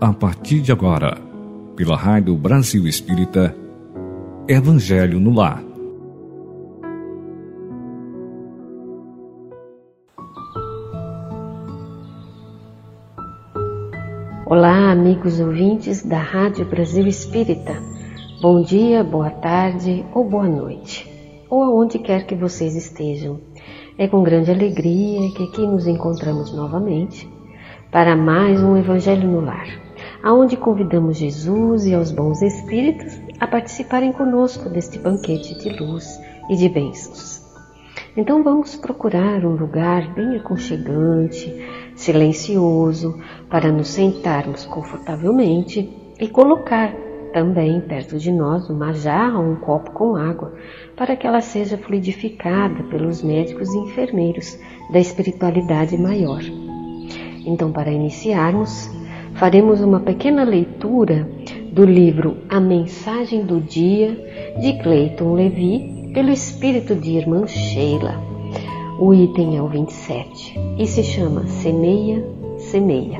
a partir de agora, pela Rádio Brasil Espírita, Evangelho no Lar. Olá, amigos ouvintes da Rádio Brasil Espírita. Bom dia, boa tarde ou boa noite, ou aonde quer que vocês estejam. É com grande alegria que aqui nos encontramos novamente para mais um Evangelho no Lar aonde convidamos Jesus e aos bons espíritos a participarem conosco deste banquete de luz e de bênçãos. Então vamos procurar um lugar bem aconchegante, silencioso, para nos sentarmos confortavelmente e colocar também perto de nós uma jarra ou um copo com água, para que ela seja fluidificada pelos médicos e enfermeiros da espiritualidade maior. Então, para iniciarmos, faremos uma pequena leitura do livro A Mensagem do Dia de Clayton Levi, pelo espírito de irmã Sheila. O item é o 27 e se chama Semeia, Semeia.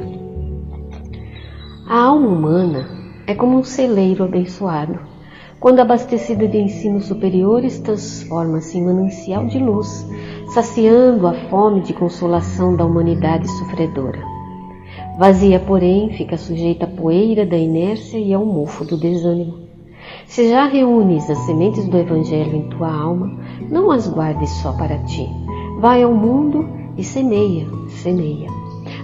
A alma humana é como um celeiro abençoado. Quando abastecida de ensinos superiores, transforma-se em manancial de luz, saciando a fome de consolação da humanidade sofredora. Vazia, porém, fica sujeita à poeira da inércia e ao mofo do desânimo. Se já reúnes as sementes do Evangelho em tua alma, não as guardes só para ti. Vai ao mundo e semeia, semeia.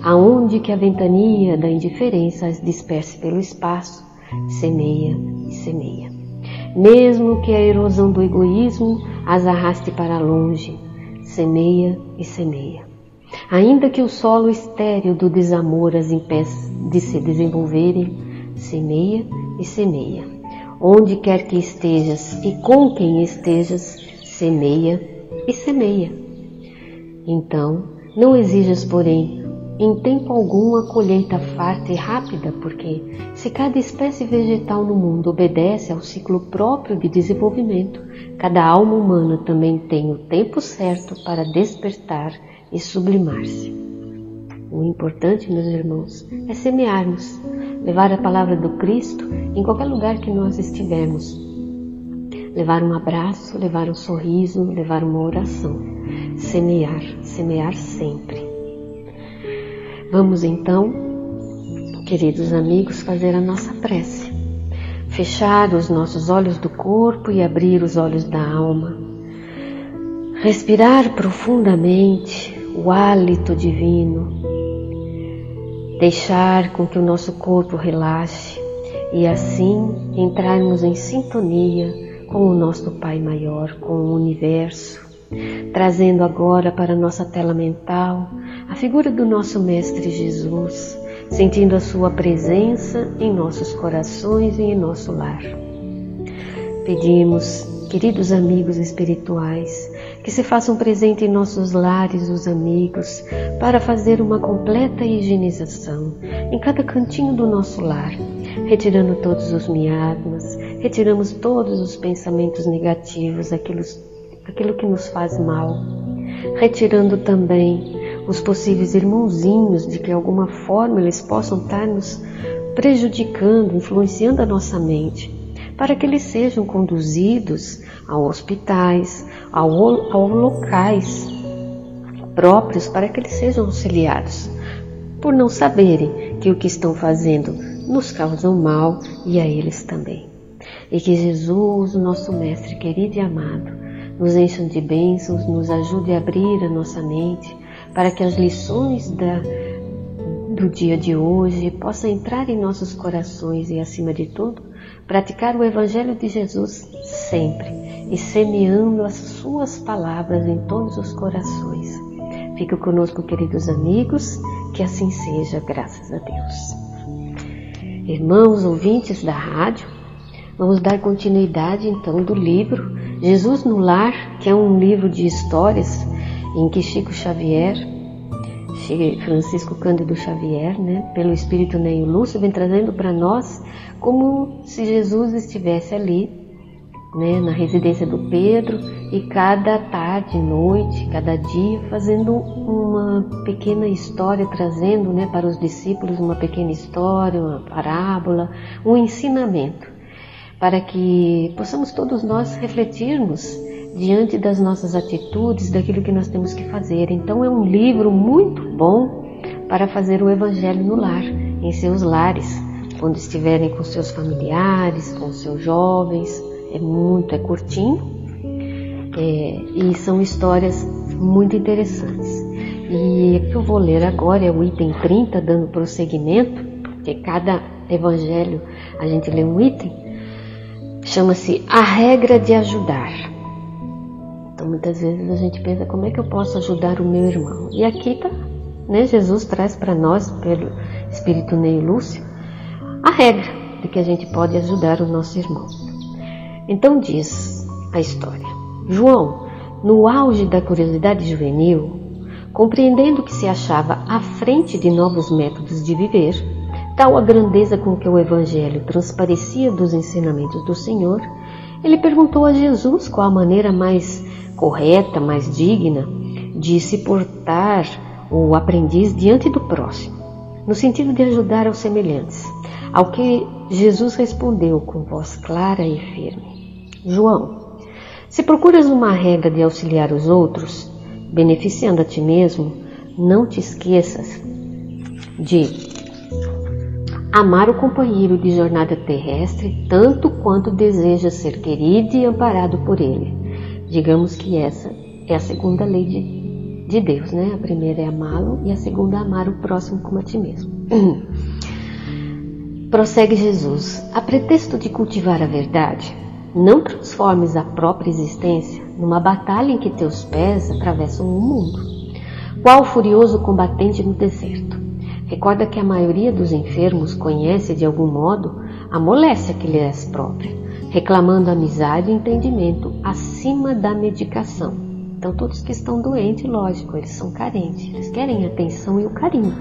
Aonde que a ventania da indiferença as disperse pelo espaço, semeia e semeia. Mesmo que a erosão do egoísmo as arraste para longe, semeia e semeia. Ainda que o solo estéril do desamor as impeça de se desenvolverem, semeia e semeia. Onde quer que estejas e com quem estejas, semeia e semeia. Então, não exijas, porém, em tempo algum a colheita farta e rápida, porque se cada espécie vegetal no mundo obedece ao ciclo próprio de desenvolvimento, cada alma humana também tem o tempo certo para despertar e sublimar-se. O importante, meus irmãos, é semearmos, levar a palavra do Cristo em qualquer lugar que nós estivermos. Levar um abraço, levar um sorriso, levar uma oração. Semear, semear sempre. Vamos então, queridos amigos, fazer a nossa prece. Fechar os nossos olhos do corpo e abrir os olhos da alma. Respirar profundamente, o hálito divino, deixar com que o nosso corpo relaxe e assim entrarmos em sintonia com o nosso Pai Maior, com o universo, trazendo agora para nossa tela mental a figura do nosso Mestre Jesus, sentindo a Sua presença em nossos corações e em nosso lar. Pedimos, queridos amigos espirituais, que se façam presente em nossos lares os amigos para fazer uma completa higienização em cada cantinho do nosso lar, retirando todos os miasmas, retiramos todos os pensamentos negativos, aquilo, aquilo que nos faz mal, retirando também os possíveis irmãozinhos de que de alguma forma eles possam estar nos prejudicando, influenciando a nossa mente, para que eles sejam conduzidos a hospitais, ao locais próprios para que eles sejam auxiliados, por não saberem que o que estão fazendo nos causa mal e a eles também. E que Jesus, nosso Mestre querido e amado, nos encha de bênçãos, nos ajude a abrir a nossa mente para que as lições da, do dia de hoje possam entrar em nossos corações e, acima de tudo, praticar o Evangelho de Jesus sempre e semeando as suas palavras em todos os corações. Fique conosco, queridos amigos, que assim seja, graças a Deus. Irmãos ouvintes da rádio, vamos dar continuidade então do livro Jesus no Lar, que é um livro de histórias em que Chico Xavier, Francisco Cândido Xavier, né, pelo Espírito Neio Lúcio, vem trazendo para nós como se Jesus estivesse ali né, na residência do Pedro e cada tarde, noite, cada dia fazendo uma pequena história, trazendo né, para os discípulos uma pequena história, uma parábola, um ensinamento, para que possamos todos nós refletirmos diante das nossas atitudes, daquilo que nós temos que fazer. Então é um livro muito bom para fazer o evangelho no lar, em seus lares, quando estiverem com seus familiares, com seus jovens. É muito, é curtinho é, e são histórias muito interessantes. E o que eu vou ler agora é o item 30, dando prosseguimento, porque cada evangelho a gente lê um item, chama-se A Regra de Ajudar. Então muitas vezes a gente pensa como é que eu posso ajudar o meu irmão. E aqui tá, né? Jesus traz para nós, pelo Espírito Ney Lúcio, a regra de que a gente pode ajudar o nosso irmão. Então diz a história: João, no auge da curiosidade juvenil, compreendendo que se achava à frente de novos métodos de viver, tal a grandeza com que o Evangelho transparecia dos ensinamentos do Senhor, ele perguntou a Jesus qual a maneira mais correta, mais digna de se portar o aprendiz diante do próximo, no sentido de ajudar aos semelhantes. Ao que Jesus respondeu com voz clara e firme: João, se procuras uma regra de auxiliar os outros, beneficiando a ti mesmo, não te esqueças de amar o companheiro de jornada terrestre tanto quanto deseja ser querido e amparado por ele. Digamos que essa é a segunda lei de, de Deus, né? A primeira é amá-lo e a segunda é amar o próximo como a ti mesmo. Prossegue Jesus. A pretexto de cultivar a verdade, não transformes a própria existência numa batalha em que teus pés atravessam o mundo. Qual furioso combatente no deserto? Recorda que a maioria dos enfermos conhece de algum modo a moléstia que lhe és própria reclamando amizade e entendimento acima da medicação. Então, todos que estão doentes, lógico, eles são carentes, eles querem a atenção e o carinho.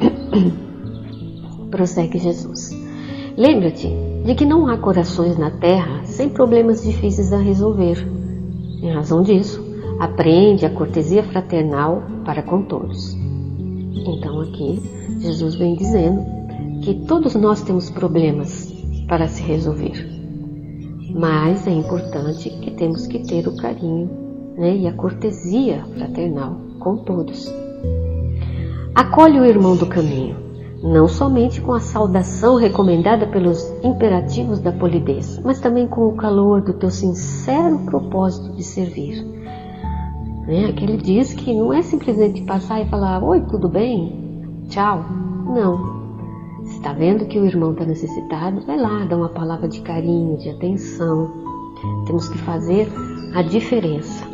Prossegue Jesus. Lembra-te de que não há corações na terra sem problemas difíceis a resolver. Em razão disso, aprende a cortesia fraternal para com todos. Então, aqui, Jesus vem dizendo que todos nós temos problemas para se resolver. Mas é importante que temos que ter o carinho né, e a cortesia fraternal com todos. Acolhe o irmão do caminho, não somente com a saudação recomendada pelos imperativos da polidez, mas também com o calor do teu sincero propósito de servir. Né? Aquele diz que não é simplesmente passar e falar: Oi, tudo bem? Tchau. Não, está vendo que o irmão está necessitado, vai lá, dá uma palavra de carinho, de atenção. Temos que fazer a diferença.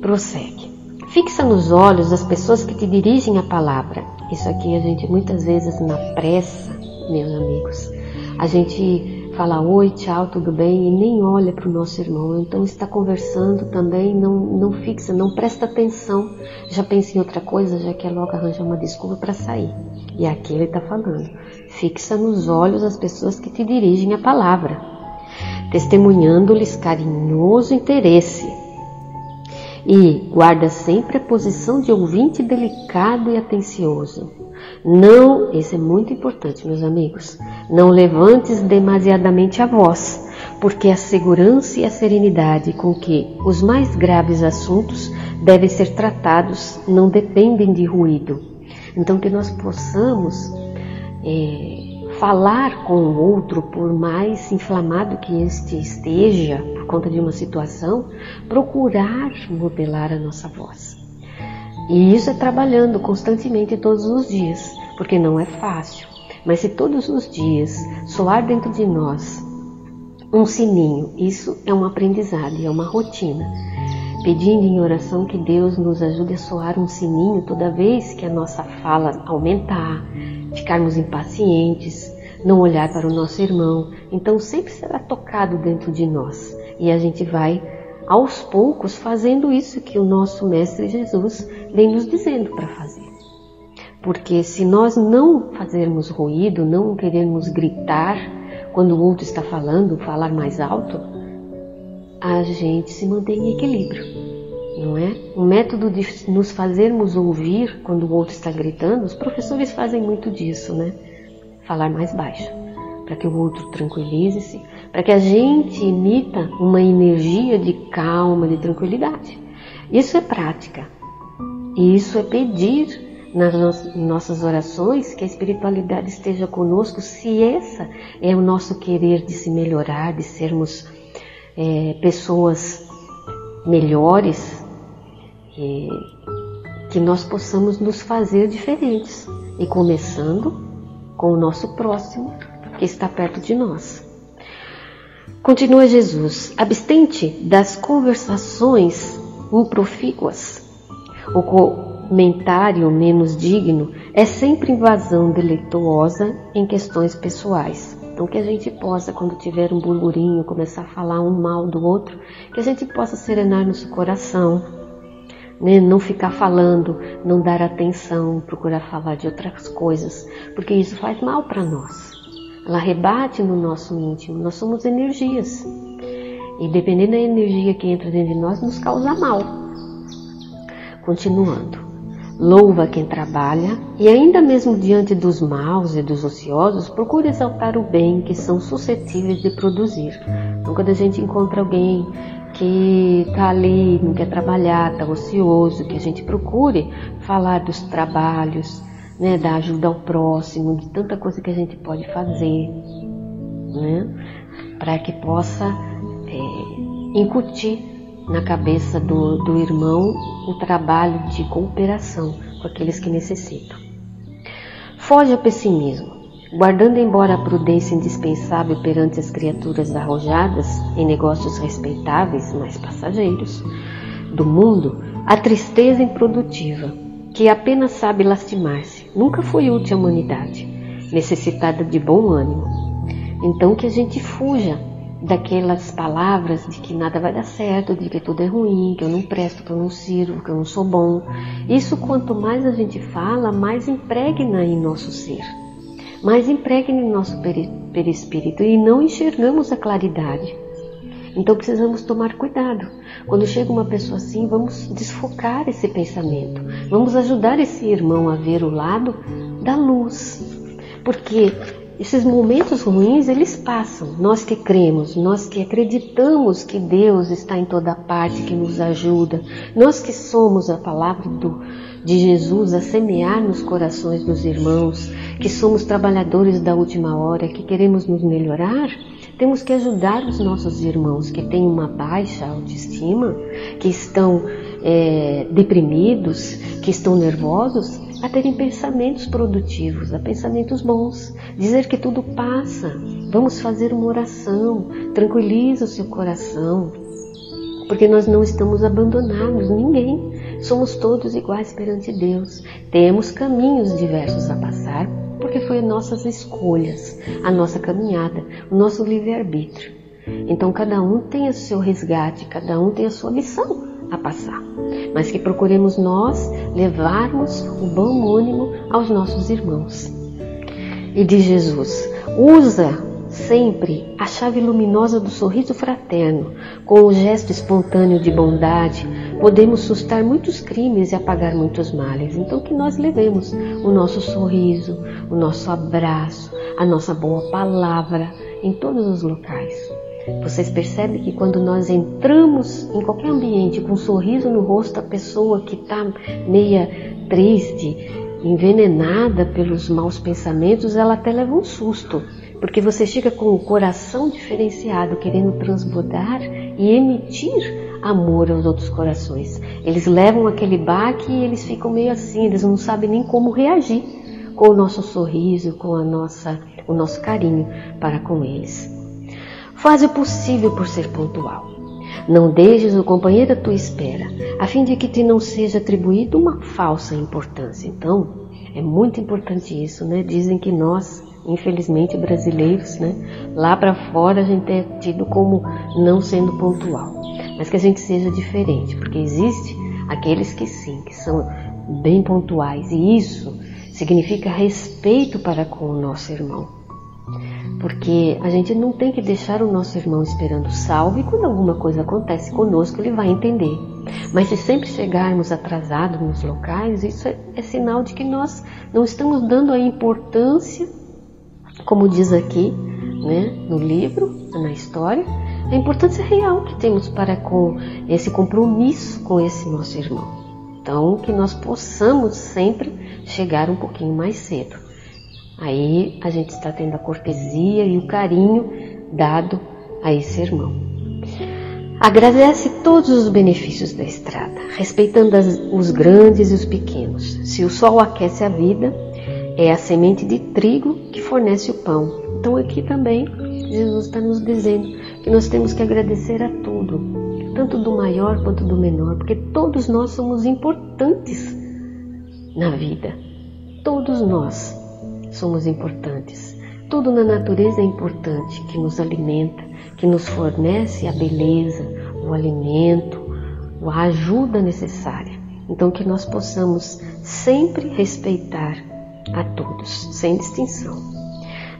Prossegue. Fixa nos olhos as pessoas que te dirigem a palavra. Isso aqui a gente muitas vezes na pressa, meus amigos, a gente fala oi, tchau, tudo bem e nem olha para o nosso irmão. Então está conversando também, não, não fixa, não presta atenção. Já pensa em outra coisa, já quer logo arranjar uma desculpa para sair. E aqui ele está falando. Fixa nos olhos as pessoas que te dirigem a palavra, testemunhando-lhes carinhoso interesse. E guarda sempre a posição de ouvinte delicado e atencioso não, isso é muito importante, meus amigos. Não levantes demasiadamente a voz, porque a segurança e a serenidade com que os mais graves assuntos devem ser tratados não dependem de ruído. Então, que nós possamos é, falar com o outro, por mais inflamado que este esteja por conta de uma situação, procurar modelar a nossa voz. E isso é trabalhando constantemente todos os dias, porque não é fácil. Mas se todos os dias soar dentro de nós um sininho, isso é um aprendizado é uma rotina. Pedindo em oração que Deus nos ajude a soar um sininho toda vez que a nossa fala aumentar, ficarmos impacientes, não olhar para o nosso irmão. Então sempre será tocado dentro de nós e a gente vai aos poucos fazendo isso que o nosso Mestre Jesus vem nos dizendo para fazer. Porque se nós não fazermos ruído, não queremos gritar quando o outro está falando, falar mais alto, a gente se mantém em equilíbrio, não é? O método de nos fazermos ouvir quando o outro está gritando, os professores fazem muito disso, né? Falar mais baixo, para que o outro tranquilize-se, para que a gente emita uma energia de calma, de tranquilidade. Isso é prática. E isso é pedir nas nossas orações que a espiritualidade esteja conosco, se essa é o nosso querer de se melhorar, de sermos é, pessoas melhores, e, que nós possamos nos fazer diferentes. E começando com o nosso próximo que está perto de nós. Continua Jesus, abstente das conversações improfícuas. O comentário menos digno é sempre invasão deleitosa em questões pessoais. Então, que a gente possa, quando tiver um burburinho, começar a falar um mal do outro, que a gente possa serenar nosso coração, né? não ficar falando, não dar atenção, procurar falar de outras coisas, porque isso faz mal para nós. Ela rebate no nosso íntimo. Nós somos energias. E dependendo da energia que entra dentro de nós, nos causa mal. Continuando. Louva quem trabalha e, ainda mesmo diante dos maus e dos ociosos, procura exaltar o bem que são suscetíveis de produzir. Então, quando a gente encontra alguém que está ali, não quer trabalhar, está ocioso, que a gente procure falar dos trabalhos, né, da ajuda ao próximo, de tanta coisa que a gente pode fazer, né, para que possa é, incutir na cabeça do, do irmão o trabalho de cooperação com aqueles que necessitam. Foge ao pessimismo, guardando embora a prudência indispensável perante as criaturas arrojadas em negócios respeitáveis, mas passageiros, do mundo, a tristeza improdutiva que apenas sabe lastimar-se, nunca foi útil à humanidade, necessitada de bom ânimo. Então que a gente fuja daquelas palavras de que nada vai dar certo, de que tudo é ruim, que eu não presto, que eu não sirvo, que eu não sou bom. Isso quanto mais a gente fala, mais impregna em nosso ser, mais impregna em nosso perispírito e não enxergamos a claridade. Então precisamos tomar cuidado. Quando chega uma pessoa assim, vamos desfocar esse pensamento. Vamos ajudar esse irmão a ver o lado da luz. Porque esses momentos ruins, eles passam. Nós que cremos, nós que acreditamos que Deus está em toda parte, que nos ajuda, nós que somos a palavra do, de Jesus a semear nos corações dos irmãos, que somos trabalhadores da última hora, que queremos nos melhorar, temos que ajudar os nossos irmãos que têm uma baixa autoestima, que estão é, deprimidos, que estão nervosos, a terem pensamentos produtivos, a pensamentos bons. Dizer que tudo passa. Vamos fazer uma oração. Tranquiliza o seu coração. Porque nós não estamos abandonados, ninguém. Somos todos iguais perante Deus. Temos caminhos diversos a passar, porque foi nossas escolhas, a nossa caminhada, o nosso livre-arbítrio. Então cada um tem o seu resgate, cada um tem a sua lição a passar. Mas que procuremos nós levarmos o bom ânimo aos nossos irmãos. E de Jesus, usa sempre a chave luminosa do sorriso fraterno, com o gesto espontâneo de bondade, podemos sustar muitos crimes e apagar muitos males. Então, que nós levemos o nosso sorriso, o nosso abraço, a nossa boa palavra em todos os locais. Vocês percebem que quando nós entramos em qualquer ambiente com um sorriso no rosto, a pessoa que está meia triste, envenenada pelos maus pensamentos, ela até leva um susto, porque você chega com o coração diferenciado, querendo transbordar e emitir amor aos outros corações. Eles levam aquele baque e eles ficam meio assim, eles não sabem nem como reagir com o nosso sorriso, com a nossa, o nosso carinho para com eles. Faz o possível por ser pontual. Não deixes o companheiro à tua espera, a fim de que te não seja atribuído uma falsa importância. Então, é muito importante isso, né? Dizem que nós, infelizmente brasileiros, né, lá para fora a gente é tido como não sendo pontual mas que a gente seja diferente, porque existe aqueles que sim, que são bem pontuais, e isso significa respeito para com o nosso irmão. Porque a gente não tem que deixar o nosso irmão esperando salvo e quando alguma coisa acontece conosco, ele vai entender. Mas se sempre chegarmos atrasados nos locais, isso é, é sinal de que nós não estamos dando a importância, como diz aqui né, no livro, na história, a importância real que temos para com esse compromisso com esse nosso irmão. Então, que nós possamos sempre chegar um pouquinho mais cedo. Aí a gente está tendo a cortesia e o carinho dado a esse irmão. Agradece todos os benefícios da estrada, respeitando as, os grandes e os pequenos. Se o sol aquece a vida, é a semente de trigo que fornece o pão. Então aqui também Jesus está nos dizendo que nós temos que agradecer a tudo, tanto do maior quanto do menor, porque todos nós somos importantes na vida. Todos nós somos importantes. Tudo na natureza é importante, que nos alimenta, que nos fornece a beleza, o alimento, a ajuda necessária. Então, que nós possamos sempre respeitar a todos, sem distinção.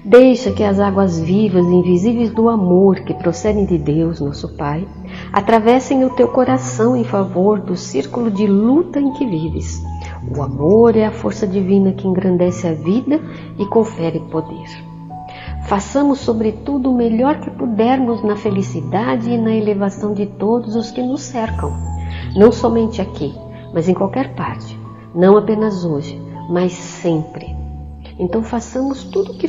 Deixa que as águas vivas e invisíveis do amor que procedem de Deus, nosso Pai, atravessem o teu coração em favor do círculo de luta em que vives o amor é a força divina que engrandece a vida e confere poder. Façamos, sobretudo, o melhor que pudermos na felicidade e na elevação de todos os que nos cercam, não somente aqui, mas em qualquer parte, não apenas hoje, mas sempre. Então, façamos tudo que,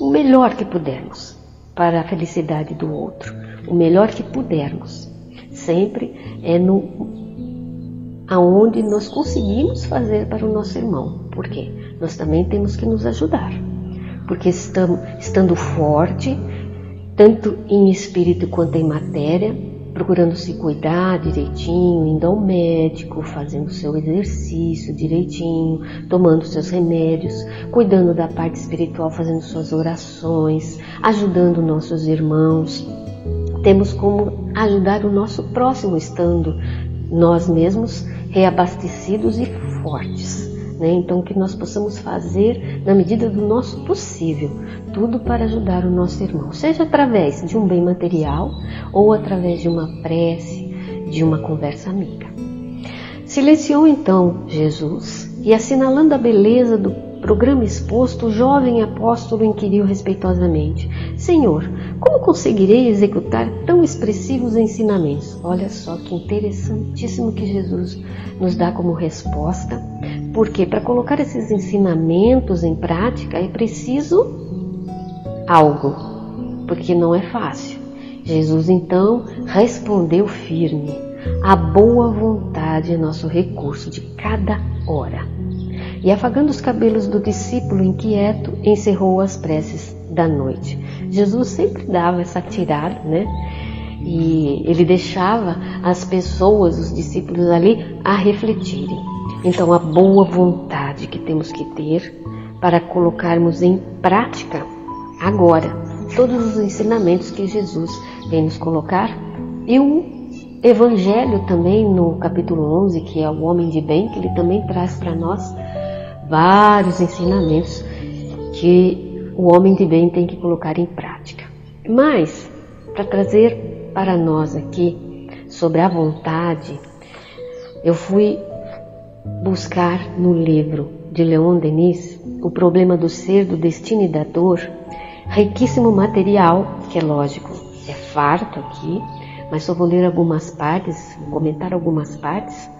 o melhor que pudermos para a felicidade do outro, o melhor que pudermos. Sempre é no aonde nós conseguimos fazer para o nosso irmão. Por quê? Nós também temos que nos ajudar. Porque estamos, estando forte, tanto em espírito quanto em matéria, procurando se cuidar direitinho, indo ao médico, fazendo seu exercício direitinho, tomando seus remédios, cuidando da parte espiritual, fazendo suas orações, ajudando nossos irmãos. Temos como ajudar o nosso próximo estando nós mesmos reabastecidos e fortes. Né? Então, que nós possamos fazer, na medida do nosso possível, tudo para ajudar o nosso irmão, seja através de um bem material ou através de uma prece, de uma conversa amiga. Silenciou então Jesus e, assinalando a beleza do programa exposto, o jovem apóstolo inquiriu respeitosamente: Senhor, como conseguirei executar tão expressivos ensinamentos? Olha só que interessantíssimo que Jesus nos dá como resposta, porque para colocar esses ensinamentos em prática é preciso algo, porque não é fácil. Jesus então respondeu firme: a boa vontade é nosso recurso de cada hora. E afagando os cabelos do discípulo inquieto, encerrou as preces da noite. Jesus sempre dava essa tirada, né? E ele deixava as pessoas, os discípulos ali, a refletirem. Então, a boa vontade que temos que ter para colocarmos em prática agora todos os ensinamentos que Jesus vem nos colocar e o Evangelho também no capítulo 11, que é o homem de bem, que ele também traz para nós vários ensinamentos que o homem de bem tem que colocar em prática. Mas, para trazer para nós aqui sobre a vontade, eu fui buscar no livro de Leon Denis O Problema do Ser, do Destino e da Dor, riquíssimo material, que é lógico, é farto aqui, mas só vou ler algumas partes, comentar algumas partes,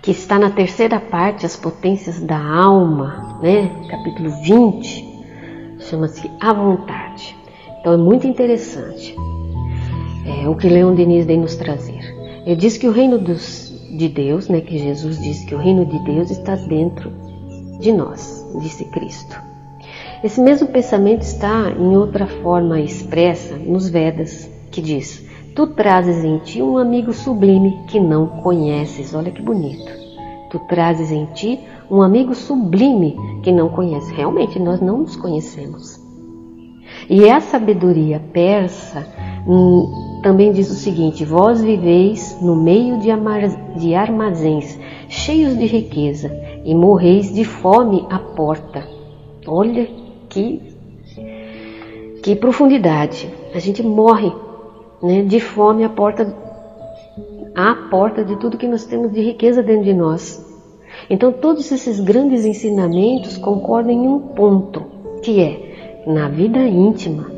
que está na terceira parte, As Potências da Alma, né? capítulo 20, chama-se A Vontade. Então é muito interessante é, o que Leon Denis vem nos trazer. Ele diz que o reino dos, de Deus, né, que Jesus disse que o reino de Deus está dentro de nós, disse Cristo. Esse mesmo pensamento está em outra forma expressa nos Vedas, que diz: Tu trazes em ti um amigo sublime que não conheces. Olha que bonito. Tu trazes em ti um amigo sublime que não conheces. Realmente nós não nos conhecemos. E a sabedoria persa hum, também diz o seguinte: Vós viveis no meio de, de armazéns cheios de riqueza e morreis de fome à porta. Olha que que profundidade. A gente morre né, de fome à porta, à porta de tudo que nós temos de riqueza dentro de nós. Então, todos esses grandes ensinamentos concordam em um ponto, que é na vida íntima,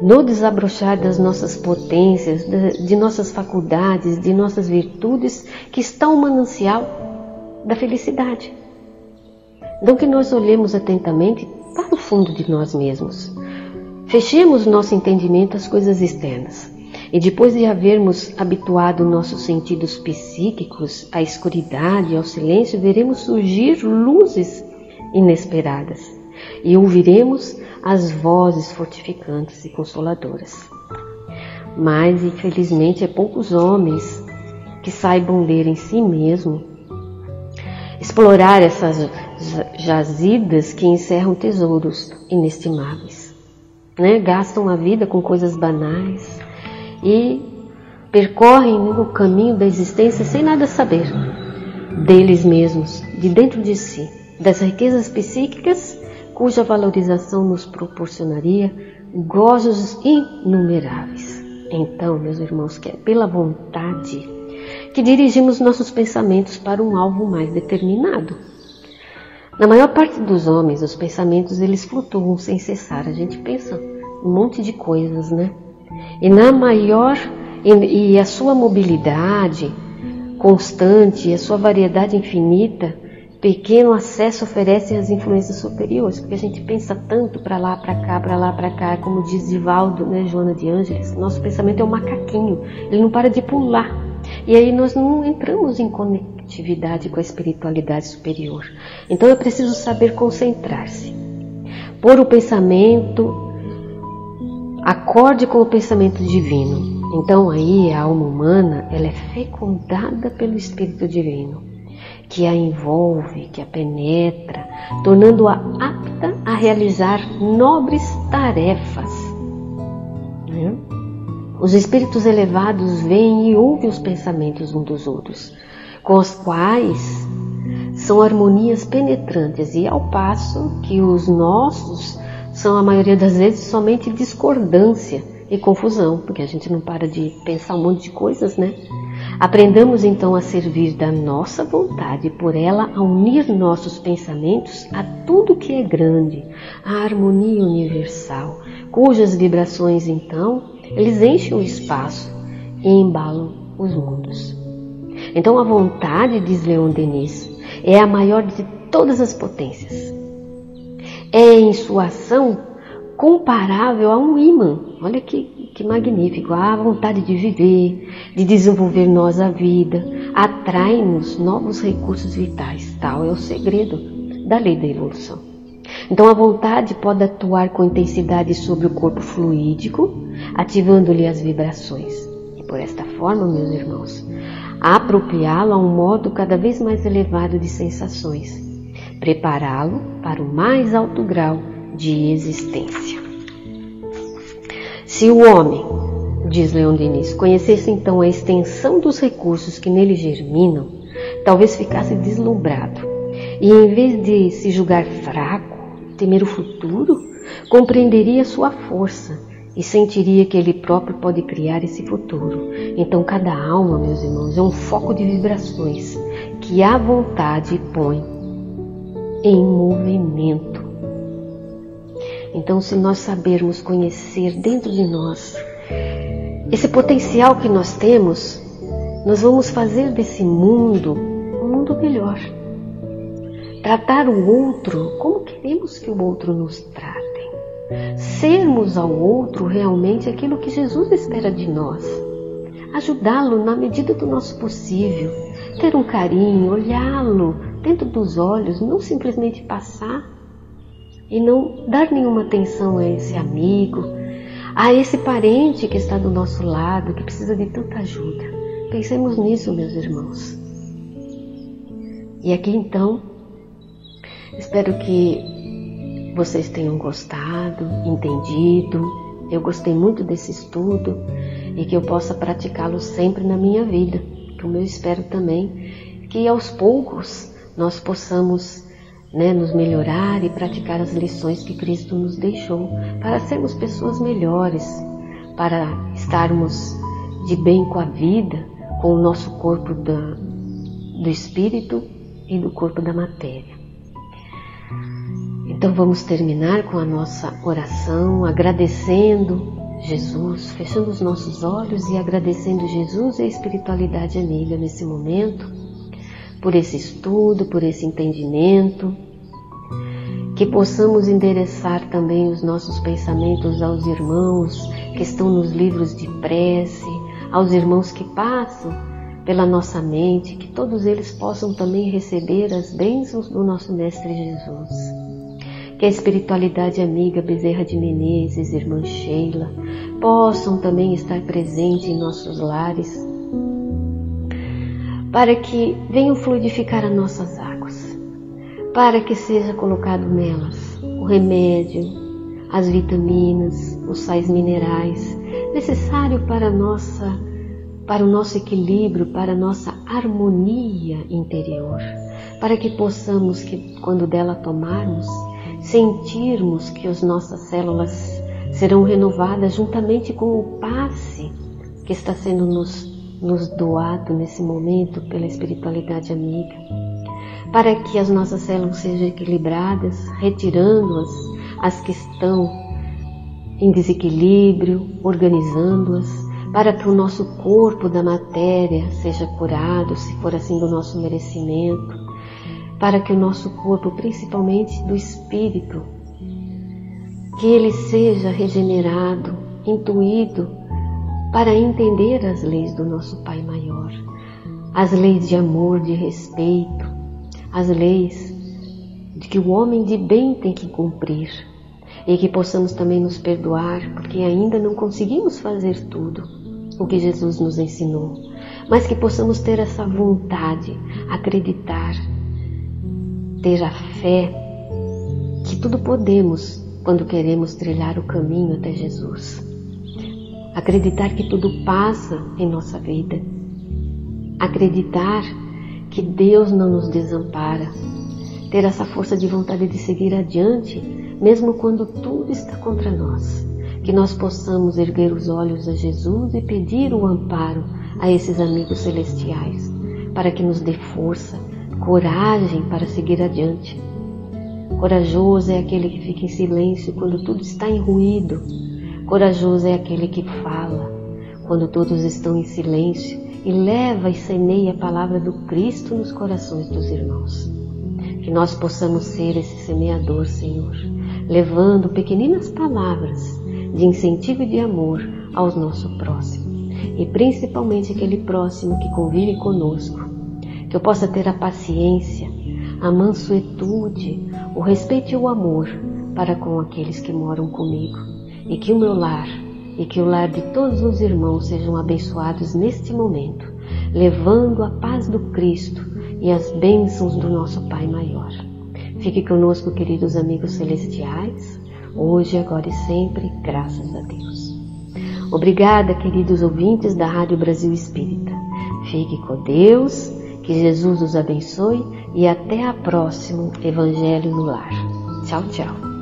no desabrochar das nossas potências, de, nossas faculdades, de nossas virtudes, que está o manancial da felicidade. Então, que nós olhemos atentamente para o fundo de nós mesmos. Fechemos nosso entendimento às coisas externas. E depois de havermos habituado nossos sentidos psíquicos à escuridade e ao silêncio, veremos surgir luzes inesperadas e ouviremos as vozes fortificantes e consoladoras. Mas, infelizmente, é poucos homens que saibam ler em si mesmo, explorar essas jazidas que encerram tesouros inestimáveis. Né? Gastam a vida com coisas banais e percorrem o caminho da existência sem nada saber deles mesmos, de dentro de si, das riquezas psíquicas cuja valorização nos proporcionaria gozos inumeráveis. Então, meus irmãos, que é pela vontade que dirigimos nossos pensamentos para um alvo mais determinado. Na maior parte dos homens, os pensamentos eles flutuam sem cessar. A gente pensa um monte de coisas, né? E na maior e, a sua mobilidade constante, a sua variedade infinita, pequeno acesso oferece às influências superiores, porque a gente pensa tanto para lá, para cá, para lá, para cá, como diz Divaldo, né, Joana de Ângeles, nosso pensamento é um macaquinho, ele não para de pular. E aí nós não entramos em conectividade com a espiritualidade superior. Então é preciso saber concentrar-se. Pôr o pensamento acorde com o pensamento divino. Então aí a alma humana, ela é fecundada pelo Espírito Divino, que a envolve, que a penetra, tornando-a apta a realizar nobres tarefas. Né? Os espíritos elevados veem e ouvem os pensamentos uns dos outros, com os quais são harmonias penetrantes, e ao passo que os nossos são, a maioria das vezes, somente discordância e confusão, porque a gente não para de pensar um monte de coisas, né? Aprendamos então a servir da nossa vontade, por ela a unir nossos pensamentos a tudo que é grande, a harmonia universal, cujas vibrações então eles enchem o espaço e embalam os mundos. Então a vontade, diz Leon Denis, é a maior de todas as potências. É em sua ação comparável a um imã. Olha que, que magnífico. A vontade de viver, de desenvolver nós a vida, atrai-nos novos recursos vitais. Tal é o segredo da lei da evolução. Então a vontade pode atuar com intensidade sobre o corpo fluídico, ativando-lhe as vibrações. E por esta forma, meus irmãos, apropriá-lo a um modo cada vez mais elevado de sensações, prepará-lo para o mais alto grau de existência. Se o homem, diz Leon Denis, conhecesse então a extensão dos recursos que nele germinam, talvez ficasse deslumbrado e, em vez de se julgar fraco, temer o futuro, compreenderia sua força e sentiria que ele próprio pode criar esse futuro. Então, cada alma, meus irmãos, é um foco de vibrações que a vontade põe em movimento. Então, se nós sabermos conhecer dentro de nós esse potencial que nós temos, nós vamos fazer desse mundo um mundo melhor. Tratar o outro como queremos que o outro nos trate sermos ao outro realmente aquilo que Jesus espera de nós. Ajudá-lo na medida do nosso possível, ter um carinho, olhá-lo dentro dos olhos, não simplesmente passar e não dar nenhuma atenção a esse amigo, a esse parente que está do nosso lado, que precisa de tanta ajuda. Pensemos nisso, meus irmãos. E aqui então, espero que vocês tenham gostado, entendido. Eu gostei muito desse estudo e que eu possa praticá-lo sempre na minha vida. Como eu espero também que aos poucos nós possamos né, nos melhorar e praticar as lições que Cristo nos deixou para sermos pessoas melhores, para estarmos de bem com a vida, com o nosso corpo da, do espírito e do corpo da matéria. Então vamos terminar com a nossa oração agradecendo Jesus, fechando os nossos olhos e agradecendo Jesus e a espiritualidade amiga nesse momento, por esse estudo, por esse entendimento, que possamos endereçar também os nossos pensamentos aos irmãos que estão nos livros de prece, aos irmãos que passam pela nossa mente, que todos eles possam também receber as bênçãos do nosso Mestre Jesus. Que a espiritualidade amiga Bezerra de Menezes, irmã Sheila, possam também estar presentes em nossos lares, para que venham fluidificar as nossas águas, para que seja colocado nelas o remédio, as vitaminas, os sais minerais necessário para nossa para o nosso equilíbrio, para a nossa harmonia interior, para que possamos que quando dela tomarmos sentirmos que as nossas células serão renovadas juntamente com o passe que está sendo nos, nos doado nesse momento pela espiritualidade amiga, para que as nossas células sejam equilibradas, retirando-as, as que estão em desequilíbrio, organizando-as, para que o nosso corpo da matéria seja curado, se for assim do nosso merecimento, para que o nosso corpo, principalmente do espírito, que ele seja regenerado, intuído, para entender as leis do nosso Pai Maior, as leis de amor, de respeito, as leis de que o homem de bem tem que cumprir e que possamos também nos perdoar, porque ainda não conseguimos fazer tudo o que Jesus nos ensinou, mas que possamos ter essa vontade, acreditar ter a fé que tudo podemos quando queremos trilhar o caminho até Jesus. Acreditar que tudo passa em nossa vida. Acreditar que Deus não nos desampara. Ter essa força de vontade de seguir adiante, mesmo quando tudo está contra nós. Que nós possamos erguer os olhos a Jesus e pedir o amparo a esses amigos celestiais, para que nos dê força, coragem para seguir adiante. Corajoso é aquele que fica em silêncio quando tudo está em ruído. Corajoso é aquele que fala quando todos estão em silêncio e leva e semeia a palavra do Cristo nos corações dos irmãos. Que nós possamos ser esse semeador, Senhor, levando pequeninas palavras de incentivo e de amor ao nosso próximo, e principalmente aquele próximo que convive conosco que eu possa ter a paciência, a mansuetude, o respeito e o amor para com aqueles que moram comigo, e que o meu lar e que o lar de todos os irmãos sejam abençoados neste momento, levando a paz do Cristo e as bênçãos do nosso Pai maior. Fique conosco, queridos amigos celestiais, hoje, agora e sempre, graças a Deus. Obrigada, queridos ouvintes da Rádio Brasil Espírita. Fique com Deus que Jesus os abençoe e até a próximo Evangelho no Lar. Tchau, tchau.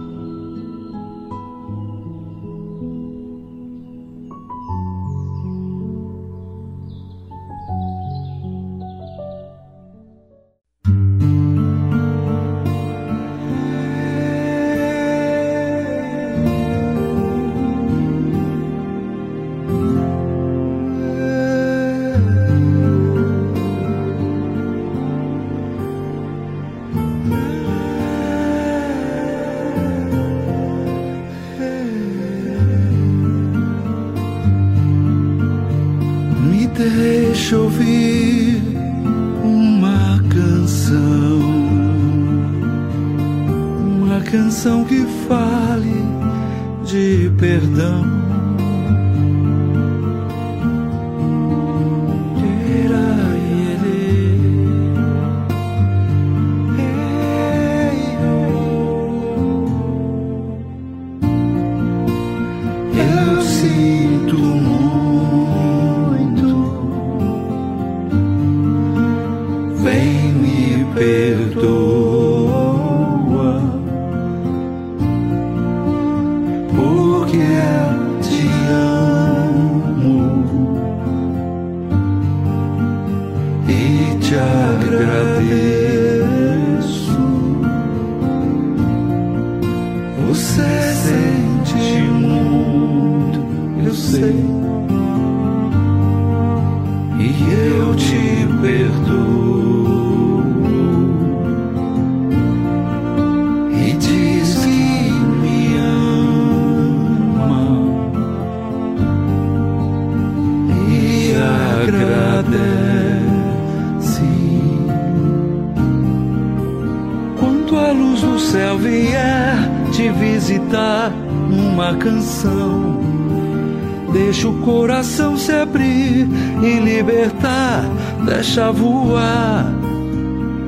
Deixa voar.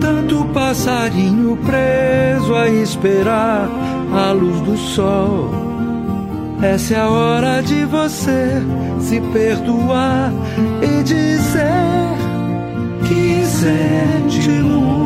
Tanto passarinho preso a esperar a luz do sol. Essa é a hora de você se perdoar e dizer que sente muito,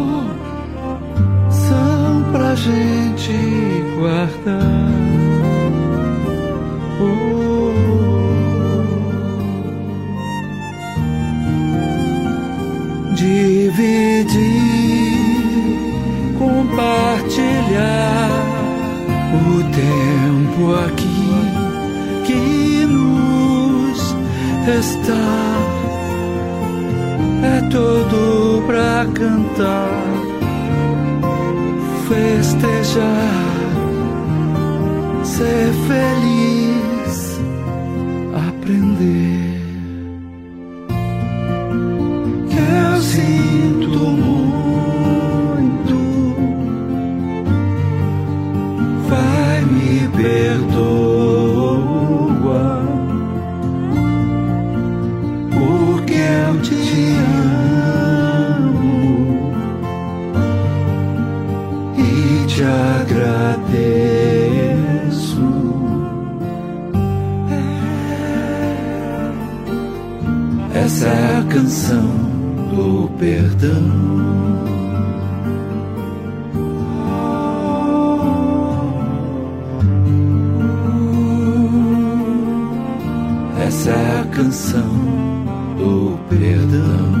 gente guardar. Canção do perdão. Essa é a canção do perdão.